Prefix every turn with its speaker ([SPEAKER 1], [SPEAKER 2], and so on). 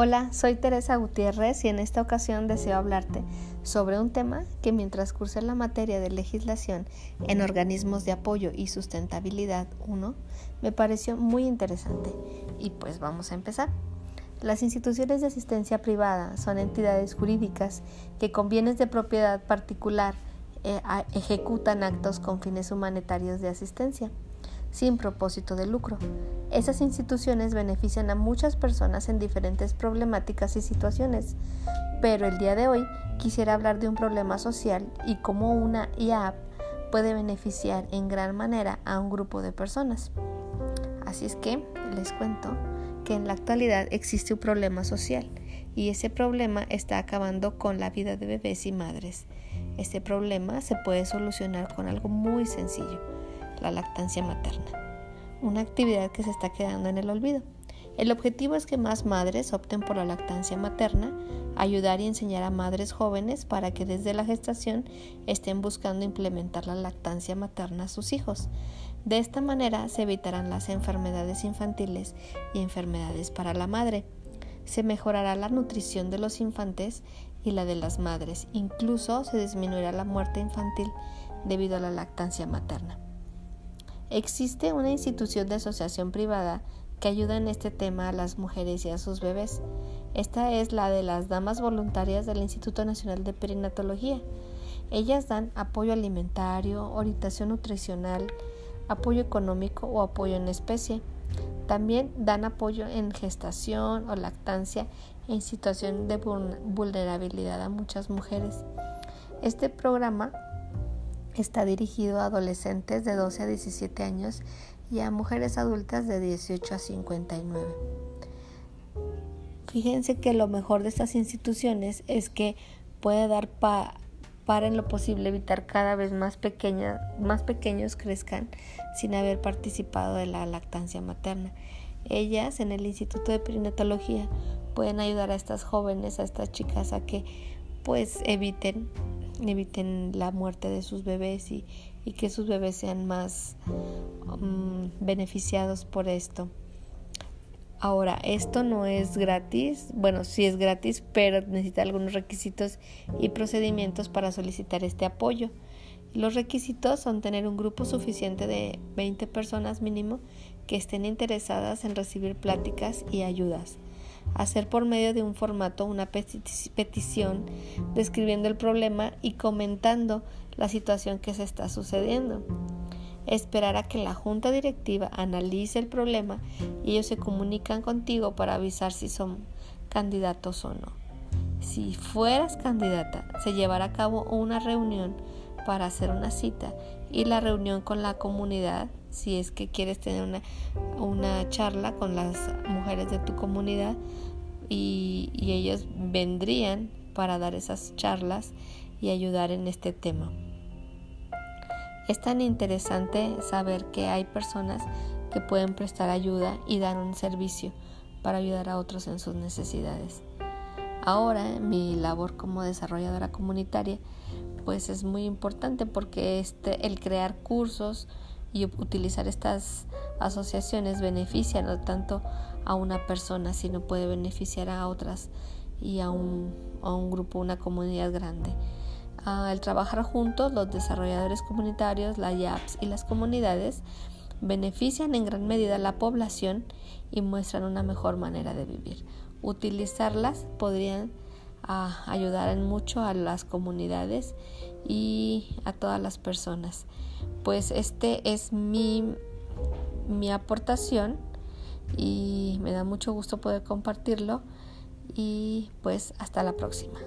[SPEAKER 1] Hola, soy Teresa Gutiérrez y en esta ocasión deseo hablarte sobre un tema que mientras cursé la materia de legislación en organismos de apoyo y sustentabilidad 1 me pareció muy interesante y pues vamos a empezar. Las instituciones de asistencia privada son entidades jurídicas que con bienes de propiedad particular eh, ejecutan actos con fines humanitarios de asistencia sin propósito de lucro. Esas instituciones benefician a muchas personas en diferentes problemáticas y situaciones, pero el día de hoy quisiera hablar de un problema social y cómo una IAP puede beneficiar en gran manera a un grupo de personas. Así es que les cuento que en la actualidad existe un problema social y ese problema está acabando con la vida de bebés y madres. Este problema se puede solucionar con algo muy sencillo la lactancia materna, una actividad que se está quedando en el olvido. El objetivo es que más madres opten por la lactancia materna, ayudar y enseñar a madres jóvenes para que desde la gestación estén buscando implementar la lactancia materna a sus hijos. De esta manera se evitarán las enfermedades infantiles y enfermedades para la madre. Se mejorará la nutrición de los infantes y la de las madres. Incluso se disminuirá la muerte infantil debido a la lactancia materna. Existe una institución de asociación privada que ayuda en este tema a las mujeres y a sus bebés. Esta es la de las Damas Voluntarias del Instituto Nacional de Perinatología. Ellas dan apoyo alimentario, orientación nutricional, apoyo económico o apoyo en especie. También dan apoyo en gestación o lactancia en situación de vulnerabilidad a muchas mujeres. Este programa Está dirigido a adolescentes de 12 a 17 años y a mujeres adultas de 18 a 59. Fíjense que lo mejor de estas instituciones es que puede dar para en lo posible evitar cada vez más, más pequeños crezcan sin haber participado de la lactancia materna. Ellas en el Instituto de Perinatología pueden ayudar a estas jóvenes, a estas chicas a que pues eviten eviten la muerte de sus bebés y, que sus bebés sean más um, beneficiados por esto. Ahora, esto no es gratis, bueno, sí es gratis, pero necesita algunos requisitos y procedimientos para solicitar este apoyo. Los requisitos son tener un grupo suficiente de 20 personas mínimo que estén interesadas en recibir pláticas y ayudas hacer por medio de un formato una petición describiendo el problema y comentando la situación que se está sucediendo. Esperar a que la junta directiva analice el problema y ellos se comunican contigo para avisar si son candidatos o no. Si fueras candidata, se llevará a cabo una reunión para hacer una cita y la reunión con la comunidad, si es que quieres tener una, una charla con las mujeres de tu comunidad y, y ellas vendrían para dar esas charlas y ayudar en este tema. Es tan interesante saber que hay personas que pueden prestar ayuda y dar un servicio para ayudar a otros en sus necesidades. Ahora mi labor como desarrolladora comunitaria pues es muy importante porque este, el crear cursos y utilizar estas asociaciones beneficia no tanto a una persona, sino puede beneficiar a otras y a un, grupo, una comunidad grande. al ah, trabajar juntos, los desarrolladores comunitarios, las YAPs y las comunidades benefician en gran medida a la población y muestran una mejor manera de vivir. Utilizarlas podrían a ayudar en mucho a las comunidades y a todas las personas. Pues este es mi, mi aportación y me da mucho gusto poder compartirlo y pues hasta la próxima.